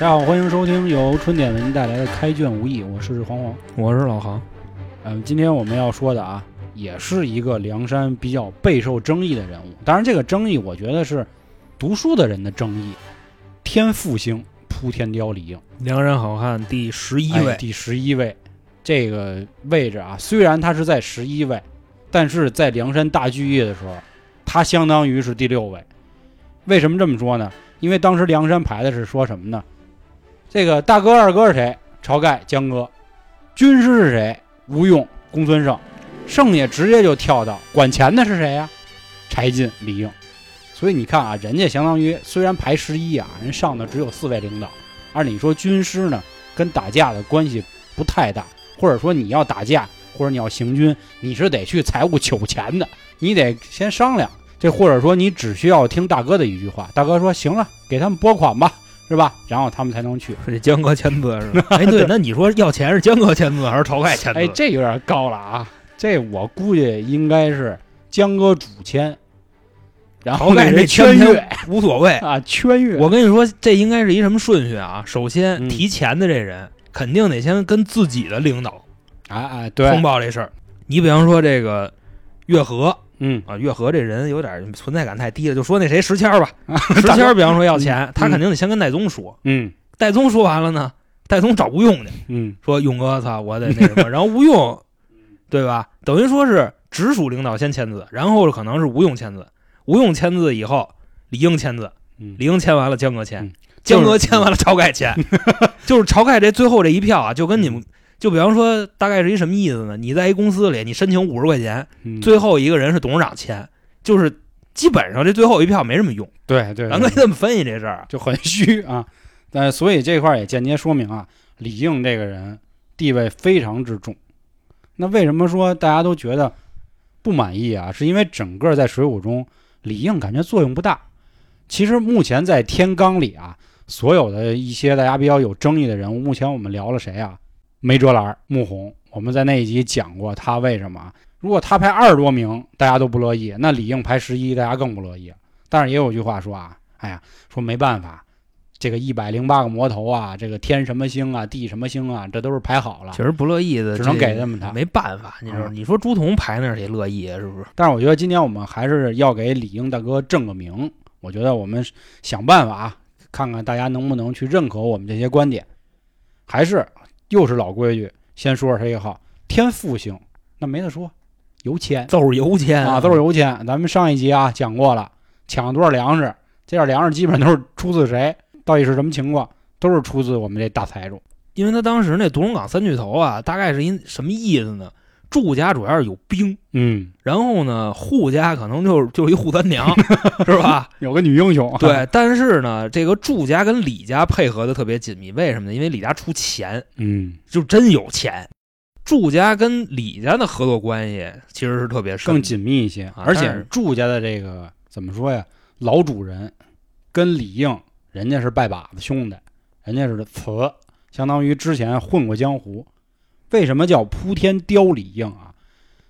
大家好，欢迎收听由春点为您带来的《开卷无益》，我是黄黄。我是老航，嗯，今天我们要说的啊，也是一个梁山比较备受争议的人物。当然，这个争议我觉得是读书的人的争议。天赋星扑天雕李应，梁山好汉第十一位，哎第十一位，这个位置啊，虽然他是在十一位，但是在梁山大聚义的时候，他相当于是第六位。为什么这么说呢？因为当时梁山排的是说什么呢？这个大哥、二哥是谁？晁盖、江哥。军师是谁？吴用、公孙胜。剩下直接就跳到管钱的是谁呀、柴进、李应。所以你看啊，人家相当于虽然排十一啊，人上的只有四位领导。按理说军师呢，跟打架的关系不太大，或者说你要打架或者你要行军，你是得去财务取钱的，你得先商量。这或者说你只需要听大哥的一句话，大哥说行了，给他们拨款吧，是吧？然后他们才能去。是这江哥签字是吧？哎，对，那你说要钱是江哥签字还是晁盖签字？哎，这有点高了啊！这我估计应该是江哥主签，然后晁盖这圈签阅无所谓。啊，圈阅。我跟你说，这应该是一什么顺序啊？首先嗯提钱的这人肯定得先跟自己的领导哎哎，对通，报这事儿。你比方说这个月和嗯，啊，月和这人有点存在感太低了，就说那谁石谦儿吧，石谦儿比方说要钱，他肯定得先跟戴宗说，嗯。戴宗说完了呢，戴宗找吴用去。嗯。说勇哥，操，我得那什么，然后吴用，对吧？等于说是直属领导先签字，然后可能是吴用签字，吴用签字以后，李应签字，嗯，李应签完了，江哥签嗯，江哥签完了，晁盖签，就是晁盖这最后这一票啊，就跟你们。就比方说，大概是一什么意思呢？你在一公司里，你申请五十块钱，嗯最后一个人是董事长签，就是基本上这最后一票没什么用。对对，咱可以这么分析这事儿。就很虚啊。但所以这块儿也间接说明啊，李应这个人地位非常之重。那为什么说大家都觉得不满意啊？是因为整个在《水浒》中，李应感觉作用不大。其实目前在天罡里啊，所有的一些大家比较有争议的人物，目前我们聊了谁啊？梅哲兰、穆弘，我们在那一集讲过他为什么。如果他排二十多名，大家都不乐意；那李应排十一，大家更不乐意。但是也有句话说啊，哎呀，说没办法，这个一百零八个魔头啊，这个天什么星啊，地什么星啊，这都是排好了其。实不乐意的，只能给他们他没办法。你说，啊你说朱仝排那儿谁乐意啊？是不是？但是我觉得今天我们还是要给李应大哥正个名。我觉得我们想办法啊，看看大家能不能去认可我们这些观点。还是又是老规矩，先说说他一号天赋星，那没得说，油钱都是油钱啊，都是油钱。咱们上一集啊讲过了，抢了多少粮食，这点粮食基本都是出自谁，到底是什么情况，都是出自我们这大财主。因为他当时那独龙岗三巨头啊，大概是一什么意思呢？祝家主要是有兵，嗯，然后呢，扈家可能就是就是一扈三娘，是吧？有个女英雄，对，但是呢，这个祝家跟李家配合的特别紧密，为什么呢？因为李家出钱，嗯，就真有钱。祝家跟李家的合作关系其实是特别深，更紧密一些。而且祝家的这个怎么说呀？老主人跟李应，人家是拜把子兄弟，人家是瓷，相当于之前混过江湖。为什么叫扑天雕李应啊？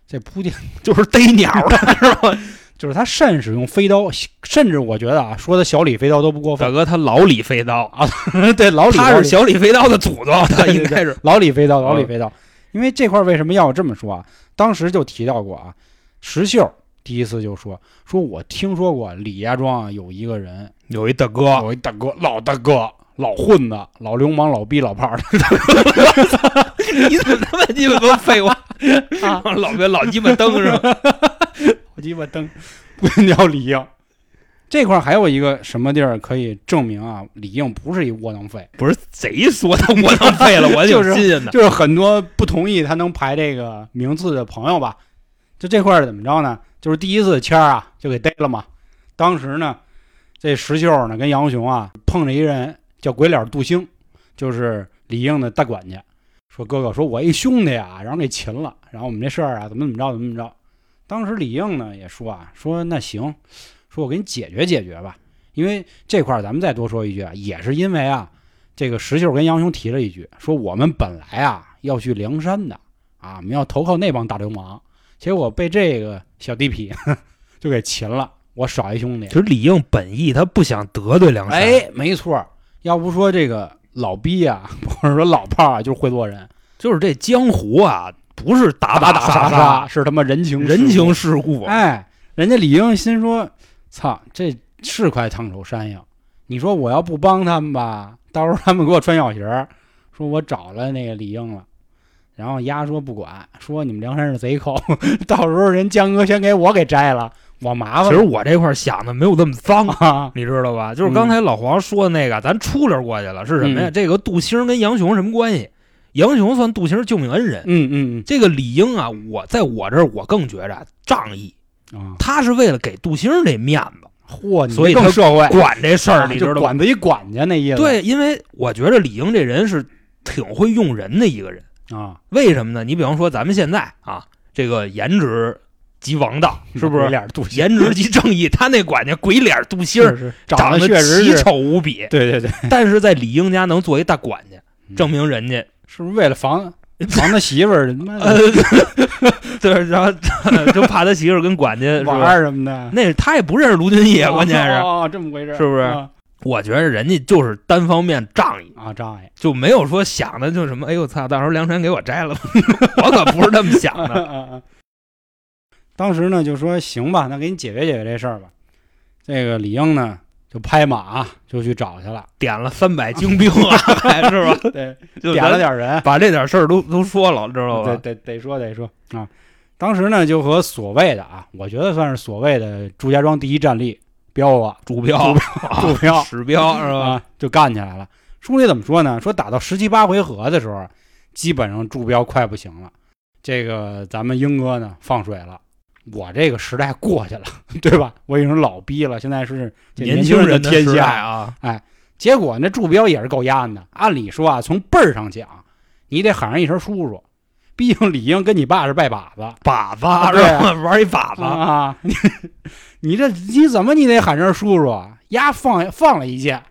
这扑天 就是逮鸟的，是吧？就是他善使用飞刀，甚至我觉得啊，说他小李飞刀都不过分。大哥，他老李飞刀啊，对，老李他是小李飞刀的祖宗，他应该是老李飞刀，老李嗯飞刀。因为这块为什么要这么说啊？当时就提到过啊，石秀第一次就说说，我听说过李家庄啊有一个人，有一大哥，有一大哥，老大哥，老混子，老流氓，老逼，老炮儿的 你怎么他妈鸡巴多废话？啊，老别老鸡巴蹬是吧？我 鸡巴蹬，不鸟李应。这块还有一个什么地儿可以证明啊？李应不是一窝囊废，不是谁说他窝囊废了？我挺就是新鲜的。就是很多不同意他能排这个名次的朋友吧。就这块怎么着呢？就是第一次谦儿啊就给逮了嘛。当时呢，这石秀呢跟杨雄啊碰着一人叫鬼脸杜兴，就是李应的大管家，说哥哥，说我一兄弟啊，然后给擒了，然后我们这事儿啊怎么怎么着怎么怎么着。当时李应呢也说啊，说那行，说我给你解决解决吧。因为这块儿咱们再多说一句啊，也是因为啊，这个石秀跟杨雄提了一句，说我们本来啊要去梁山的啊，我们要投靠那帮大流氓，结果被这个小地痞 就给擒了，我少一兄弟其。实李应本意他不想得罪梁山，哎，没错儿，要不说这个老逼啊，或者说老炮啊，就是会做人，就是这江湖啊，不是打打打杀杀，是他妈人情人情世故。哎，人家李英心说：“操，这是块烫手山药。你说我要不帮他们吧，到时候他们给我穿小鞋儿，说我找了那个李英了。然后丫说不管，说你们梁山是贼寇，到时候人江哥先给我给摘了，我麻烦了。其实我这块想的没有这么脏，啊，你知道吧？就是刚才老黄说的那个，咱出溜过去了，是什么呀？嗯这个杜兴跟杨雄什么关系？杨雄算杜兴救命恩人，嗯嗯嗯这个李英啊，我在我这儿我更觉着仗义，嗯啊，他是为了给杜兴这面子，嚯，你所以更社会管这事儿，你知道吗？管子一管家那意思。对，因为我觉得李英这人是挺会用人的一个人。啊，为什么呢？你比方说咱们现在啊，这个颜值即王道，是不是？颜值即正义，他那管家鬼脸儿是是长长得确实奇，丑无比，对 对对，但是在李英家能做一大管家，嗯。证明人家是不是为了防防他媳妇儿？对，然后就怕他媳妇儿跟管家玩？儿什么的？那他也不认识卢俊义，关键是，哦，这么回事儿，是不是？啊我觉得人家就是单方面仗义，啊，仗义。就没有说想的就什么，哎呦操，到时候梁山给我摘了，我可不是这么想的。当时呢就说行吧，那给你解决解决这事儿吧。这个李英呢就拍马就去找去了，点了三百精兵啊，是吧？对，就点了点人，把这点事儿都都说了，知道吧？得得得说得说啊。当时呢就和所谓的啊，我觉得算是所谓的祝家庄第一战力彪啊主标、祝彪 史标是吧？啊就干起来了。书里怎么说呢？说打到十七八回合的时候，基本上祝彪快不行了。这个咱们英哥呢放水了。我这个时代过去了，对吧？我已经是老逼了，现在是年轻人的天下。啊，哎结果那祝彪也是够压的。按理说啊，从辈儿上讲，你得喊上一声叔叔。毕竟李应跟你爸是拜把子把子啊是吧？玩一把子，啊，你 你这你怎么你得喊声叔叔啊？丫放放了一箭，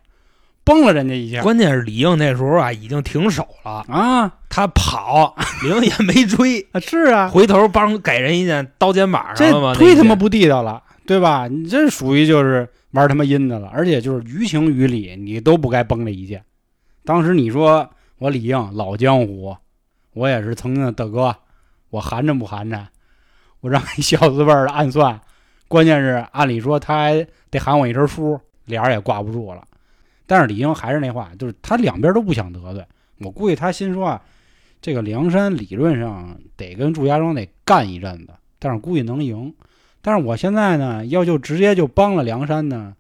崩了人家一下关键是李应那时候啊已经停手了，啊他跑，李应也没追，啊是啊，回头帮给人一箭刀肩膀上了吗？忒他妈不地道了，对吧？你这属于就是玩他妈阴的了，而且就是于情于理，你都不该崩这一剑。当时你说我李应老江湖，我也是曾经的大哥，我寒碜不寒碜？我让你小子辈儿的暗算，关键是按理说他还得喊我一声叔，脸儿也挂不住了。但是李应还是那话，就是他两边都不想得罪。我估计他心说啊，这个梁山理论上得跟祝家庄得干一阵子，但是估计能赢。但是我现在呢，要就直接就帮了梁山呢，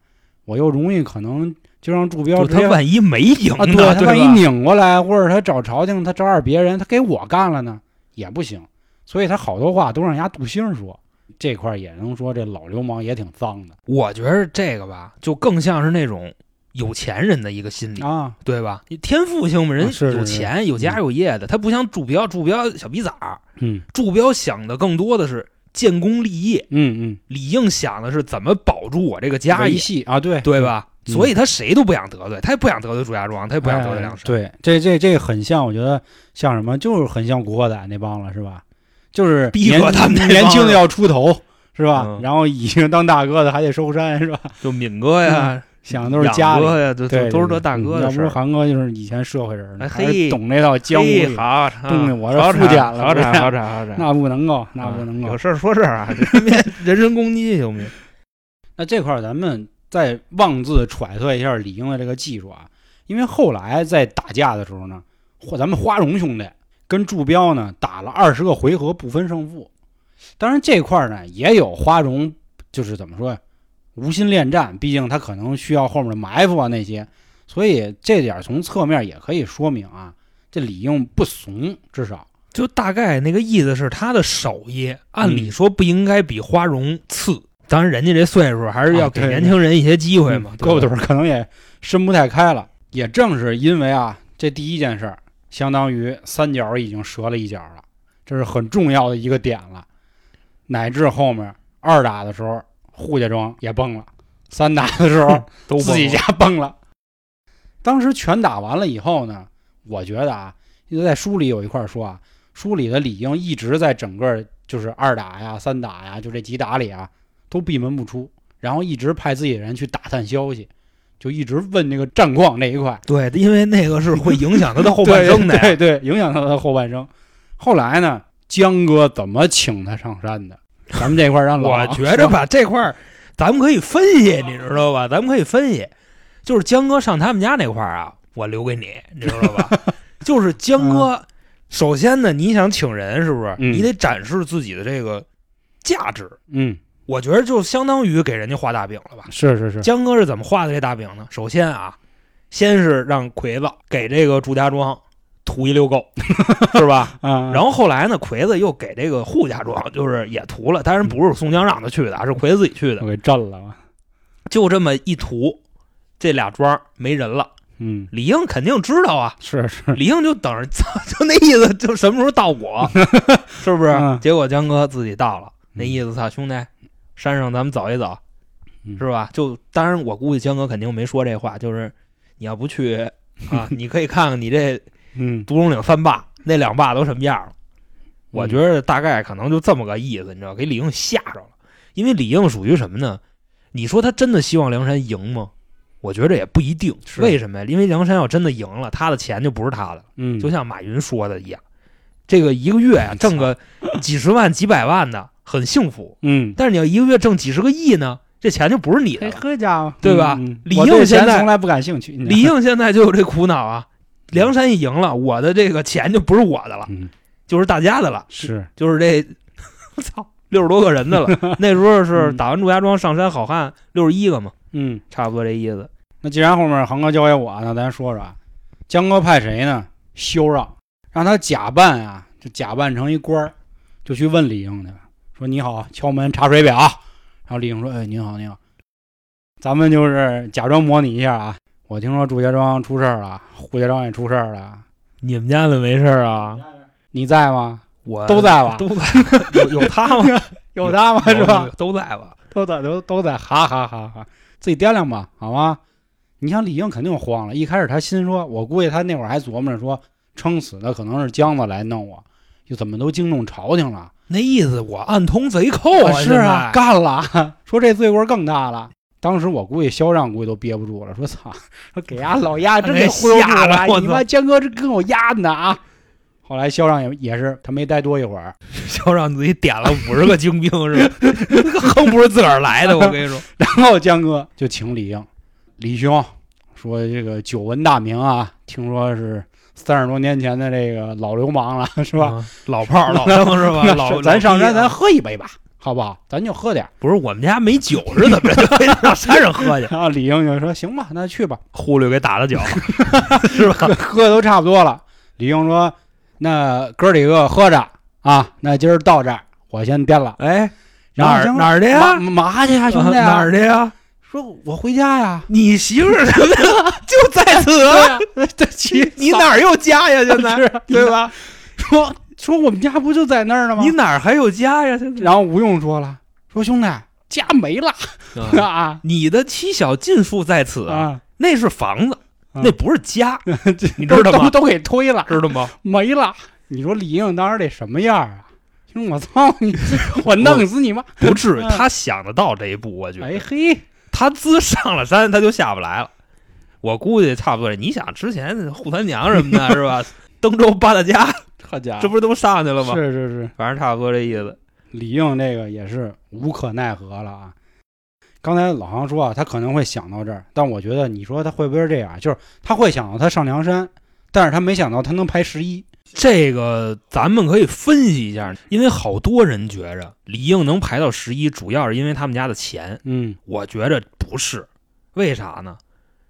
我又容易可能就让祝彪他万一没赢对他万一拧过来，或者他找朝廷，他找点别人，他给我干了呢，也不行。所以他好多话都让人家杜兴说，这块儿也能说这老流氓也挺脏的我觉得这个吧，就更像是那种有钱人的一个心理，啊。对吧？你天赋性嘛，人有钱有家有业的，他不像祝彪，祝彪小逼崽儿，嗯祝彪想的更多的是建功立业，嗯嗯李应想的是怎么保住我这个家业，系啊，对对吧？嗯所以他谁都不想得罪，他也不想得罪祝家庄，他也不想得罪梁山。哎对，这这这很像，我觉得像什么，就是很像古惑仔那帮了，是吧？就是逼哥他们年轻的要出头，是吧？嗯然后已经当大哥的还得收山，是吧？就敏哥呀，想的都是家里。呀，都是这大哥嗯要不是。韩哥就是以前社会人嘿懂那套江湖，好，东西我这好复检了好产好产好产，那不能够，那不能够有。事儿说事儿啊，人身攻击行不行？那这块儿咱们再妄自揣测一下李英的这个技术啊，因为后来在打架的时候呢，或咱们花荣兄弟跟祝彪呢打了二十个回合不分胜负。当然这块儿呢也有花荣，就是怎么说呀，无心恋战，毕竟他可能需要后面的埋伏啊那些，所以这点儿从侧面也可以说明啊，这李应不怂，至少就大概那个意思是，他的手艺按理说不应该比花荣次。当然，人家这岁数还是要给年轻人一些机会嘛。嗯胳膊腿儿可能也伸不太开了。也正是因为啊，这第一件事儿，相当于三角已经折了一角了，这是很重要的一个点了。乃至后面二打的时候，扈家庄也崩了；三打的时候，都自己家崩了。当时全打完了以后呢，我觉得啊，因为在书里有一块儿说啊，书里的李应一直在整个就是二打呀、三打呀，就这几打里啊，都闭门不出，然后一直派自己人去打探消息，就一直问那个战况那一块，对，因为那个是会影响他的后 半生的呀。对对，影响他的后半生。后来呢，江哥怎么请他上山的？咱们这块儿让老我觉着吧，这块儿咱们可以分析，你知道吧？咱们可以分析，就是江哥上他们家那块儿啊，我留给你，你知道吧？就是江哥，首先呢，你想请人，是不是？嗯你得展示自己的这个价值。嗯，我觉得就相当于给人家画大饼了吧？是是是，江哥是怎么画的这大饼呢？首先啊，先是让魁子给这个祝家庄涂一溜够，是吧？啊，然后后来呢，魁子又给这个扈家庄就是也涂了，当然不是宋江让他去的啊，是魁子自己去的我。给震了，就这么一涂，这俩庄没人了。嗯，李应肯定知道啊，是是，李应就等着，操，就那意思，就什么时候到我，是不是？嗯结果江哥自己到了，那意思，操，兄弟，山上咱们走一走，嗯是吧？就当然，我估计江哥肯定没说这话，就是你要不去啊，你可以看看你这嗯独龙岭三霸那两霸都什么样了。我觉得大概可能就这么个意思，你知道，给李应吓着了。因为李应属于什么呢？你说他真的希望梁山赢吗？我觉得也不一定。为什么呀？因为梁山要真的赢了，他的钱就不是他的了。嗯，就像马云说的一样，这个一个月呀、挣个几十万、几百万的很幸福，嗯，但是你要一个月挣几十个亿呢，这钱就不是你的哎，了。呵家伙，对吧嗯李应现在从来不感兴趣，李应现在就有这苦恼啊，梁山一赢了，我的这个钱就不是我的了，嗯，就是大家的了，是，就是这，我操，六十多个人的了。那时候是嗯打完祝家庄上山好汉六十一个嘛，嗯，差不多这意思。那既然后面航哥交给我，那咱说说啊，江哥派谁呢？修让，让他假扮啊，就假扮成一官儿，就去问李应去了，说你好，敲门查水表。然后李应说，哎，您好，您好，咱们就是假装模拟一下啊。我听说祝家庄出事儿了，扈家庄也出事儿了，你们家怎么没事儿啊？你在吗？我都在吧？都在，有 有他吗？有他吗？是吧？都在吧？都在，都都在，哈哈哈哈！自己掂量吧，好吗？你想李应肯定慌了，一开始他心说，我估计他那会儿还琢磨着说，撑死的可能是姜子来弄我，又怎么都惊动朝廷了。那意思我暗通贼寇啊！是啊，干了，说这罪过更大了。当时我估计肖让估计都憋不住了，说操，说给俺老丫 真给忽悠住吓了我操你妈江哥这跟我丫呢啊！后来肖让也也是，他没待多一会儿，肖让自己点了五十个精兵是吧？横不是自个儿来的，我跟你说。然后江哥就请李应，李兄说这个久闻大名啊，听说是三十多年前的这个老流氓了，是吧？啊？老炮儿老生是吧？老咱上山咱喝一杯吧，好不好？咱就喝点儿。不是我们家没酒是怎么着？就非得上山上喝去，然 后李英就说：“行吧，那去吧，忽略给打了酒，是吧？喝的都差不多了。”李英说：“那哥几个喝着啊，那今儿到这儿，我先颠了。哎，哪儿哪儿的呀？嘛嘛去呀，兄弟？哪儿的呀？说我回家呀。你媳妇儿？就在此你哪儿有家呀？现在对吧？说说我们家不就在那儿呢吗？你哪儿还有家呀？然后吴用说了，说兄弟家没了啊 啊你的妻小尽数在此啊，啊，那是房子，啊那不是家，你知道吗？都 都给推了，知道吗？没了。你说李应当时得什么样啊？说我操你，我弄死你妈！不至于，嗯他想得到这一步，我觉得。哎嘿，他自上了山，他就下不来了。我估计差不多。你想之前扈三娘什么的，是吧？登州八大家，好家伙，这不是都上去了吗？是是是，反正差不多这意思。李应这个也是无可奈何了啊。刚才老航说啊，他可能会想到这儿，但我觉得你说他会不会是这样？就是他会想到他上梁山，但是他没想到他能排十一。这个咱们可以分析一下，因为好多人觉着李应能排到十一，主要是因为他们家的钱。嗯我觉着不是，为啥呢？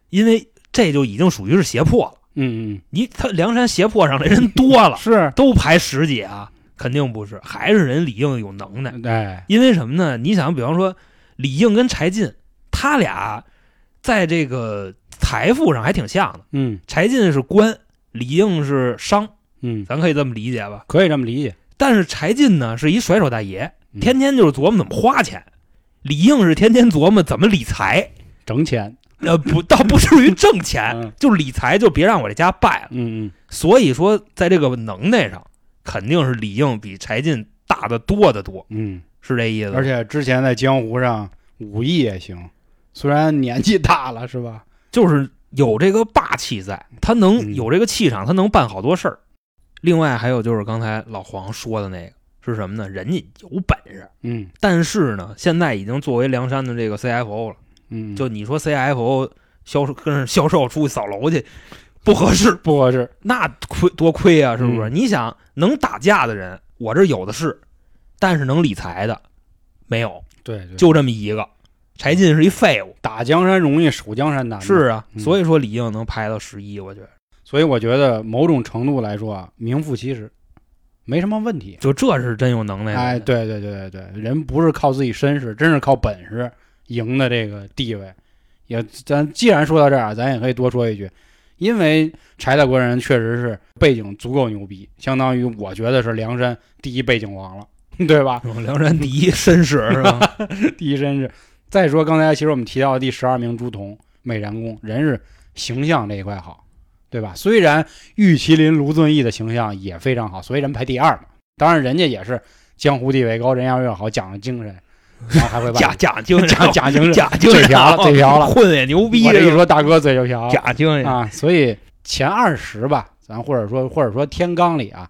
因为这就已经属于是胁迫了。嗯嗯你他梁山斜坡上的人多嗯，了，是，都排十几啊，肯定不是，还是人李应有能耐。哎，因为什么呢？你想，比方说李应跟柴进，他俩在这个财富上还挺像的。嗯柴进是官，李应是商，嗯，咱可以这么理解吧？可以这么理解。但是柴进呢是一甩手大爷，嗯天天就是琢磨怎么花钱；李应是天天琢磨怎么理财。整钱，呃，不，倒不至于挣钱 嗯，就理财，就别让我这家败了。嗯嗯，所以说，在这个能耐上，肯定是李应比柴进大得多得多，嗯，是这意思。而且之前在江湖上武艺也行，虽然年纪大了是吧？就是有这个霸气在，他能嗯有这个气场，他能办好多事儿。另外还有就是刚才老黄说的那个是什么呢？人家有本事，嗯但是呢，现在已经作为梁山的这个 CFO 了。嗯，就你说 CFO 销售跟着销售出去扫楼去，不合适，不合适。那亏多亏啊，是不是？嗯你想能打架的人，我这有的是，但是能理财的没有，对对，就这么一个。柴进是一废物，打江山容易守江山难。是啊，嗯所以说李应能排到十一，我觉得所以我觉得某种程度来说啊，名副其实，没什么问题。就这是真有能耐的。哎，对对对对对，人不是靠自己身世，真是靠本事赢的这个地位。也，咱既然说到这儿啊，咱也可以多说一句，因为柴大国人确实是背景足够牛逼，相当于我觉得是梁山第一背景王了，对吧？嗯梁山第一绅士是吧？第一绅士。再说刚才其实我们提到的第十二名朱仝，美髯公，人是形象这一块好，对吧？虽然玉麒麟卢俊义的形象也非常好，所以人排第二嘛。当然人家也是江湖地位高，人缘越好，讲究精神，然后还会把假假精神，假假精神，假精神，嘴瓢了，嘴瓢了。混的也牛逼。我这一说，大哥嘴就瓢了假精神，啊！所以前二十吧，咱或者说或者说天罡里啊，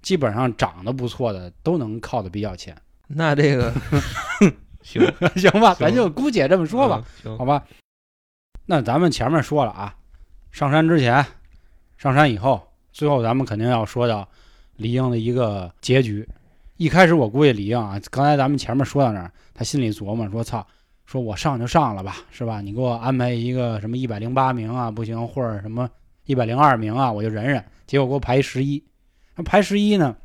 基本上长得不错的都能靠的比较前，那这个 行 行吧？咱就姑且这么说吧。，好吧，那咱们前面说了啊，上山之前，上山以后，最后咱们肯定要说到李应的一个结局。一开始我估计李应啊，刚才咱们前面说到那儿，他心里琢磨说：“操，说我上就上了吧，是吧？你给我安排一个什么一百零八名啊，不行，或者什么一百零二名啊，我就忍忍。结果给我排十一，那排十一呢？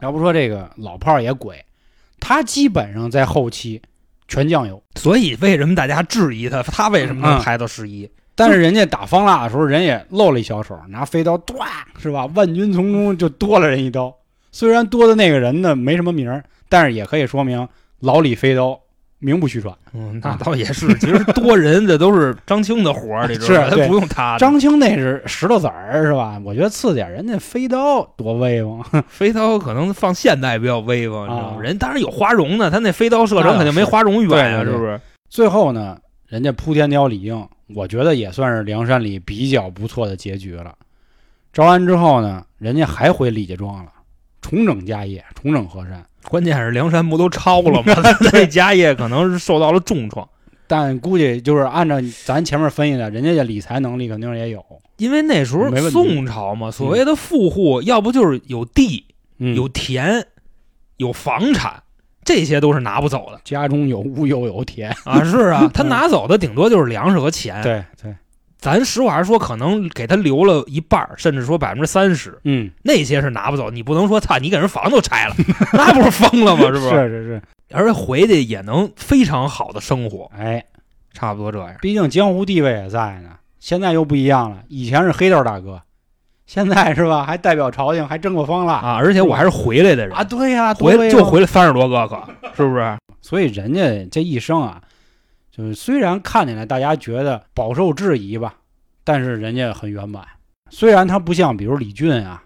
要不说这个老炮儿也鬼，他基本上在后期全酱油。所以为什么大家质疑他？他为什么能嗯排到十一？但是人家打方腊的时候，人也露了一小手，拿飞刀，唰，是吧？万军丛中就多了人一刀。虽然多的那个人呢没什么名儿，但是也可以说明老李飞刀名不虚传。嗯，那倒也是。其实多人这都是张青的活儿，你知道吧？是他不用他。张青那是石头子儿，是吧？我觉得次点，人家飞刀多威风。飞刀可能放现代比较威风，你知道吗？啊人当然有花荣的，他那飞刀射程肯定没花荣远啊，是不是？最后呢，人家扑天雕李应，我觉得也算是梁山里比较不错的结局了。招安之后呢，人家还回李家庄了，重整家业，重整河山。关键是梁山不都抄了吗？那家业可能是受到了重创，但估计就是按照咱前面分析的，人家的理财能力肯定也有。因为那时候宋朝嘛，所谓的富户，要不就是有地、嗯有田、有房产，这些都是拿不走的家中有屋又有田，啊。是啊，他拿走的顶多就是粮食和钱。对对，咱实话实说，可能给他留了一半儿，甚至说百分之三十，嗯，那些是拿不走。你不能说操，你给人房都拆了，那不是疯了吗？是不是是是是，而且回去也能非常好的生活，哎，差不多这样。毕竟江湖地位也在呢，现在又不一样了，以前是黑道大哥，现在是吧？还代表朝廷，还争过风了啊，而且我还是回来的人啊，对呀、多回就回来三十多个，可是不是？所以人家这一生啊，就是虽然看起来大家觉得饱受质疑吧，但是人家很圆满。虽然他不像比如李俊啊，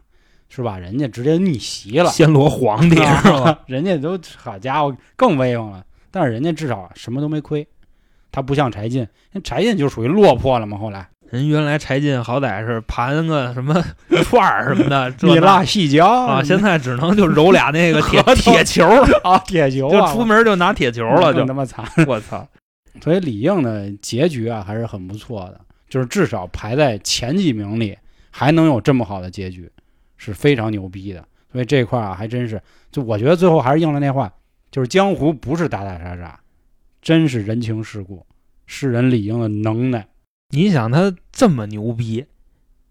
是吧？人家直接逆袭了，暹罗皇帝是吧？人家都好家伙更威风了，但是人家至少什么都没亏。他不像柴进，那柴进就属于落魄了嘛。后来人原来柴进好歹是盘个什么串儿什么的，蜜蜡细嚼啊，现在只能就揉俩那个铁 铁球，啊铁球就啊，出门就拿铁球了，就更他妈惨。我操！所以李应的结局啊还是很不错的，就是至少排在前几名里还能有这么好的结局，是非常牛逼的。所以这块儿啊还真是，就我觉得最后还是应了那话，就是江湖不是打打杀杀，真是人情世故，是人李应的能耐。你想他这么牛逼，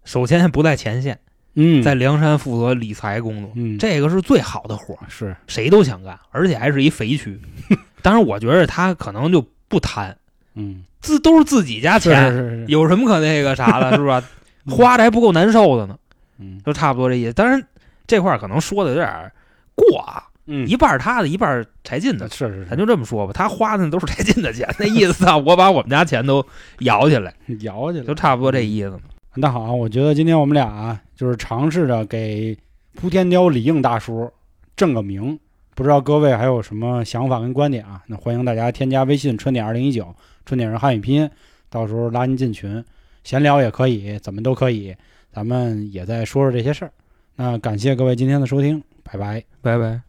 首先不在前线，嗯，在梁山负责理财工作，嗯这个是最好的活儿，是谁都想干，而且还是一肥区。当然，我觉得他可能就不贪，嗯自都是自己家是钱，是是，有什么可那个啥的，是吧？嗯花的还不够难受的呢，嗯就差不多这意思。当然，这块儿可能说的有点过啊，嗯一半儿他的，一半柴进的，是是咱就这么说吧。他花的都是柴进的钱，那意思啊，我把我们家钱都摇起来，摇起来，就差不多这意思。那好，我觉得今天我们俩啊，就是尝试着给扑天雕李应大叔正个名，不知道各位还有什么想法跟观点啊？那欢迎大家添加微信“春点二零一九”，春点是汉语拼音，到时候拉您进群，闲聊也可以，怎么都可以，咱们也再说说这些事儿。那感谢各位今天的收听，拜拜。拜拜。